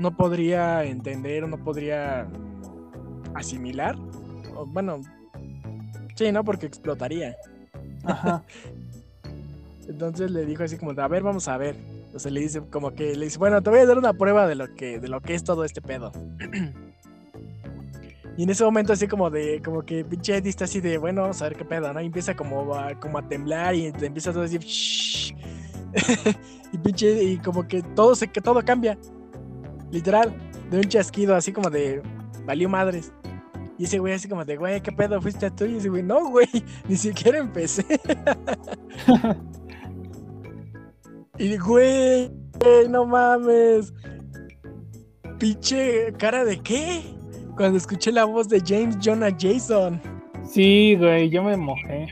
no podría entender o no podría asimilar. bueno, sí, ¿no? Porque explotaría. Ajá. *laughs* Entonces le dijo así como, a ver, vamos a ver. Entonces le dice como que le dice, bueno, te voy a dar una prueba de lo que, de lo que es todo este pedo. *clears throat* y en ese momento así como de, como que pinche Eddie está así de, bueno, vamos a ver qué pedo, ¿no? Y empieza como a, como a temblar y te empieza a decir, *laughs* y pinche, y como que todo se, que todo cambia. Literal, de un chasquido así como de, valió madres. Y ese güey así como de, güey, ¿qué pedo fuiste tú? Y ese güey, no, güey, *laughs* ni siquiera empecé. *laughs* y güey, no mames. Pinche cara de qué? Cuando escuché la voz de James Jonah Jason. Sí, güey, yo me mojé.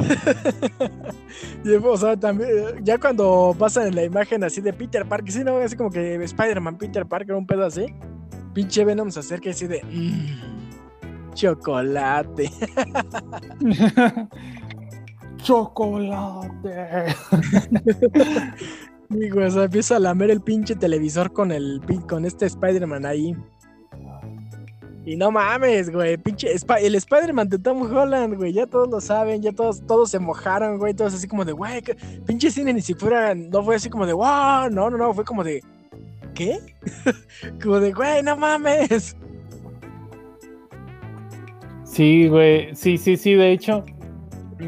*laughs* y, o sea, también, ya cuando pasan la imagen así de Peter Parker, sí, no, así como que Spider-Man, Peter Parker, un pedo así pinche Venom se acerca y así de. Mmm, chocolate. *laughs* chocolate. *laughs* y o sea, empieza a lamer el pinche televisor con el con este Spider-Man ahí. Y no mames, güey, pinche el Spider-Man de Tom Holland, güey, ya todos lo saben, ya todos, todos se mojaron, güey, todos así como de, güey, pinche cine ni siquiera, no fue así como de, wow, no, no, no, fue como de, ¿qué? *laughs* Como de, güey, no mames. Sí, güey, sí, sí, sí, de hecho,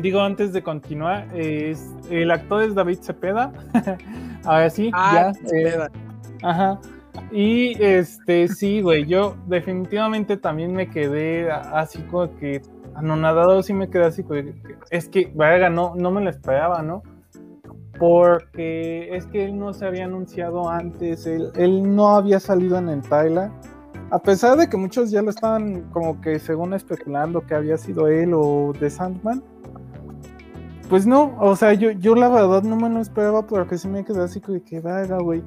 digo antes de continuar, es, el actor es David Cepeda. *laughs* Ahora sí, ah, ya. Eh, ajá. Y este, sí, güey, yo definitivamente también me quedé así como que anonadado, sí me quedé así, como es que, vaya, no, no me lo esperaba, ¿no? porque es que él no se había anunciado antes, él, no había salido en el trailer, a pesar de que muchos ya lo estaban como que según especulando que había sido él o The Sandman. Pues no, o sea, yo, yo la verdad no me lo esperaba porque sí me quedé así como que vaga, güey.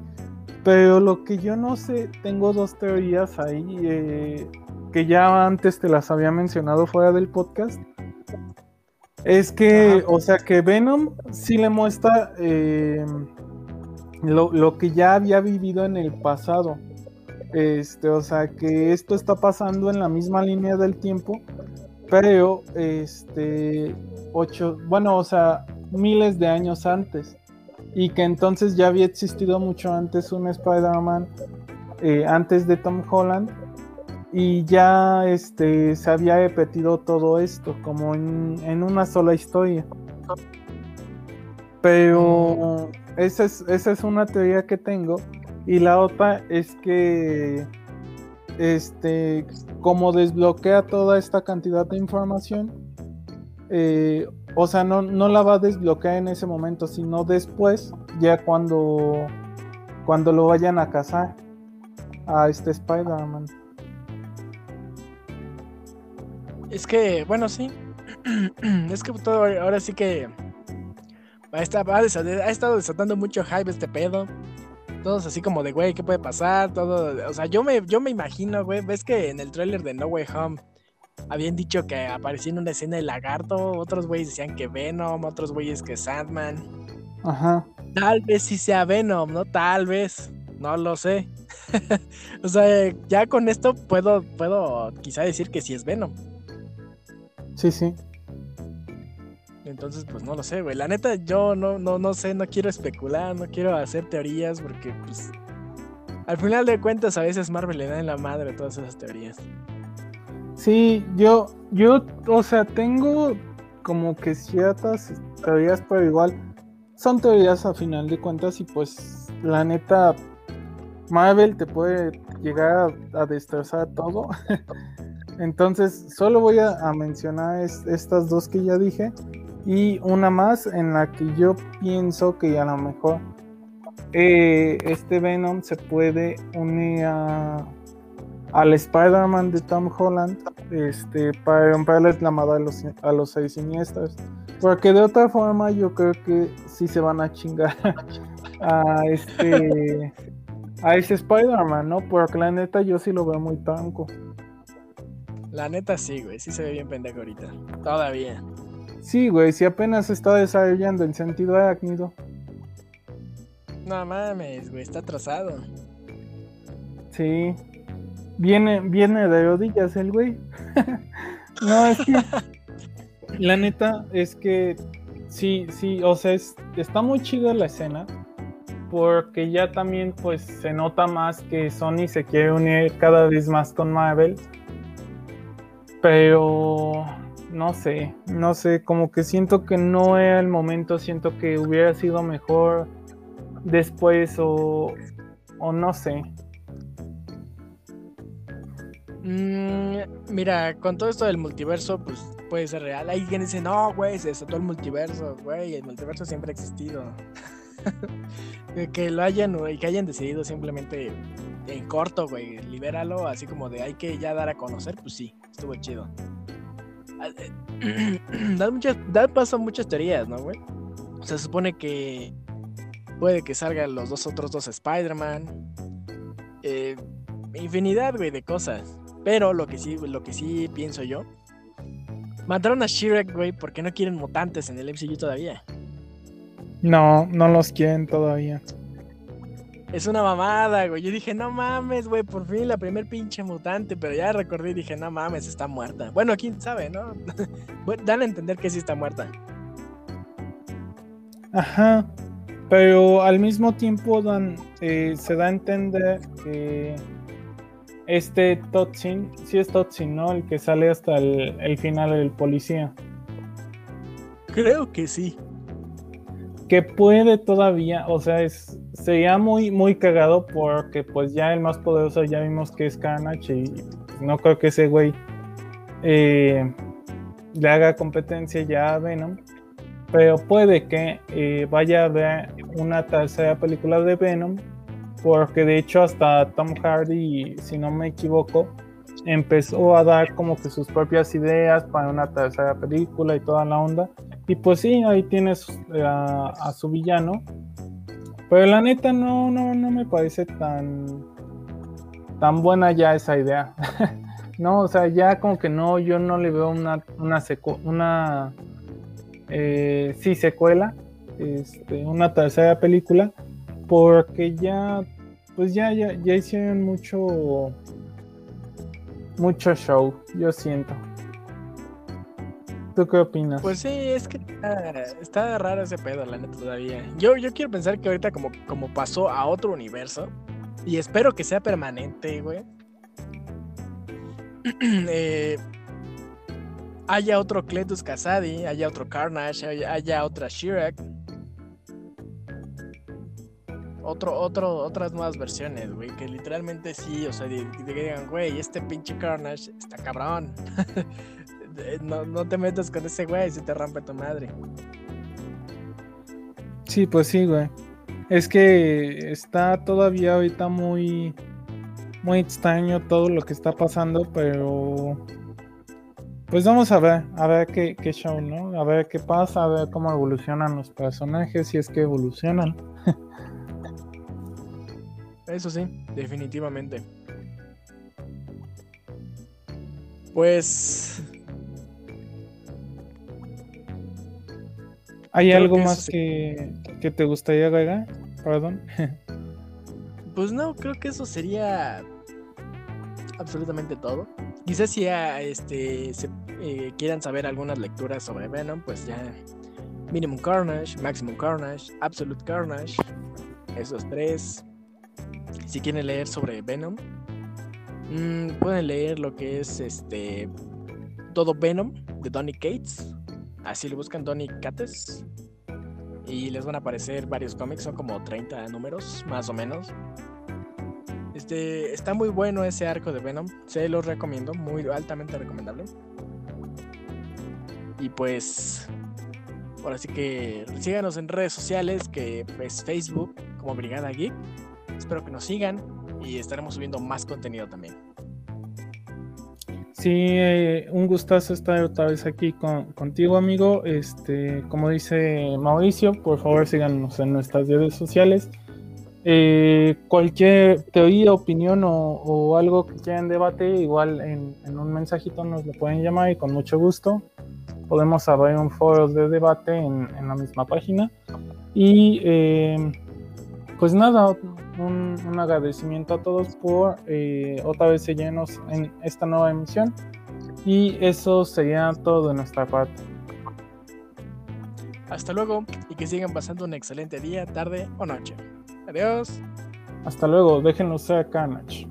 Pero lo que yo no sé, tengo dos teorías ahí eh, que ya antes te las había mencionado fuera del podcast. Es que, o sea, que Venom sí le muestra eh, lo, que ya había vivido en el pasado. Este, o sea, que esto está pasando en la misma línea del tiempo, pero este, ocho, bueno, o sea, miles de años antes. Y que entonces ya había existido mucho antes un Spider-Man, eh, antes de Tom Holland, y ya este, se había repetido todo esto como en, una sola historia. Pero esa es, esa es una teoría que tengo. Y la otra es que este como desbloquea toda esta cantidad de información, eh, o sea, no, no la va a desbloquear en ese momento, sino después, ya cuando, cuando lo vayan a cazar a este Spider-Man. Es que, bueno, sí. *clears throat* es que todo ahora sí que ha estado desatando mucho hype este pedo. Todos así como de, güey, ¿qué puede pasar? Todo, o sea, yo me, yo me imagino, güey, ves que en el tráiler de No Way Home habían dicho que aparecía en una escena el lagarto, otros güeyes decían que Venom, otros güeyes que Sandman. Ajá. tal vez sí sea Venom, ¿no? Tal vez. No lo sé. *laughs* o sea, ya con esto puedo, puedo quizá decir que sí es Venom. Sí, sí. Entonces, pues no lo sé, güey. La neta, yo no, no, no sé, no quiero especular, no quiero hacer teorías porque, pues, al final de cuentas, a veces Marvel le da en la madre todas esas teorías. Sí, yo, yo, o sea, tengo como que ciertas teorías, pero igual son teorías a final de cuentas y pues la neta, Marvel te puede llegar a, destrozar todo. *laughs* Entonces, solo voy a, mencionar estas dos que ya dije y una más en la que yo pienso que a lo mejor eh, este Venom se puede unir a, al Spider-Man de Tom Holland este, para romperles la madre a los, a los seis siniestros. Porque de otra forma yo creo que sí se van a chingar *laughs* a este a ese Spider-Man, ¿no? Porque la neta yo sí lo veo muy tanco. La neta sí, güey, sí se ve bien pendejo ahorita. Todavía. Sí, güey, si apenas está desarrollando el sentido arácnido. No mames, güey, está atrasado. Sí. Viene, viene de rodillas el güey. *laughs* no, es que. la neta es que sí, sí, o sea, está muy chido la escena. Porque ya también, pues, se nota más que Sony se quiere unir cada vez más con Marvel. Pero no sé, no sé, como que siento que no era el momento, siento que hubiera sido mejor después o, o no sé. Mm, mira, con todo esto del multiverso, pues puede ser real. Hay quien dice, no, güey, se desató el multiverso, güey, el multiverso siempre ha existido. *laughs* que lo hayan, que hayan decidido simplemente en corto, güey, libéralo, así como de hay que ya dar a conocer, pues sí, estuvo chido. Ah, eh, *clears throat* da, muchas, da paso a muchas teorías, ¿no, güey? Se supone que puede que salgan los dos otros dos Spider-Man. Eh, infinidad, güey, de cosas. Pero lo que sí, lo que sí pienso yo. Mataron a Shrek, güey, porque no quieren mutantes en el MCU todavía. No, no los quieren todavía. Es una mamada, güey. Yo dije, no mames, güey, por fin la primer pinche mutante. Pero ya recordé y dije, no mames, está muerta. Bueno, quién sabe, ¿no? *laughs* Dan a entender que sí está muerta. Ajá. Pero al mismo tiempo dan, eh, se da a entender que este Totsin, sí es Totsin, ¿no? El que sale hasta el, final del policía. Creo que sí. Que puede todavía, o sea, es, sería muy, muy cagado porque pues ya el más poderoso ya vimos que es Carnage y no creo que ese güey eh, le haga competencia ya a Venom. Pero puede que eh, vaya a ver una tercera película de Venom porque de hecho hasta Tom Hardy, si no me equivoco, empezó a dar como que sus propias ideas para una tercera película y toda la onda. Y pues sí, ahí tienes eh, a, su villano. Pero la neta no, no, no me parece tan, tan buena ya esa idea. *laughs* no, o sea, ya como que no, yo no le veo una, una, una eh, sí, secuela, este, una tercera película porque ya, pues ya, ya, ya hicieron mucho, mucho show, yo siento. ¿Tú qué opinas? Pues sí, es que está, raro ese pedo, la neta, todavía. Yo, yo quiero pensar que ahorita como, como pasó a otro universo, y espero que sea permanente, güey. *clears throat* eh, haya otro Cletus Kasadi, haya otro Carnage, haya, haya otra Shirak otro, otro, otras nuevas versiones, güey, que literalmente sí, o sea, digan, güey, este pinche Carnage está cabrón. *laughs* no, no te metas con ese güey si te rompe tu madre. Sí, pues sí, güey. Es que está todavía ahorita muy, muy extraño todo lo que está pasando, pero pues vamos a ver, a ver qué, qué show, ¿no? A ver qué pasa, a ver cómo evolucionan los personajes, si es que evolucionan. *laughs* Eso sí, definitivamente. Pues. ¿Hay algo más que, ¿Qué te gustaría agregar? Perdón. pues no, creo que eso sería absolutamente todo. Quizás si este, eh, quieran saber algunas lecturas sobre Venom, pues ya Minimum Carnage, Maximum Carnage, Absolute Carnage, esos tres. Si quieren leer sobre Venom, mm, pueden leer lo que es este todo Venom de Donny Cates. Así lo buscan Donny Cates. Y les van a aparecer varios cómics, son como 30 números, más o menos. Este, está muy bueno ese arco de Venom, se los recomiendo, muy altamente recomendable. Y pues, ahora sí que síganos en redes sociales, que es Facebook como Brigada Geek. Espero que nos sigan y estaremos subiendo más contenido también. Sí, eh, un gustazo estar otra vez aquí contigo, amigo. Este, como dice Mauricio, por favor síganos en nuestras redes sociales. Eh, cualquier teoría, opinión o, algo que quieran debate, igual en, un mensajito nos lo pueden llamar y con mucho gusto podemos abrir un foro de debate en, la misma página. Y eh, pues nada, un, agradecimiento a todos por eh, otra vez seguirnos en esta nueva emisión. Y eso sería todo de nuestra parte. Hasta luego y que sigan pasando un excelente día, tarde o noche. Adiós. Hasta luego, déjenos ser Carnage.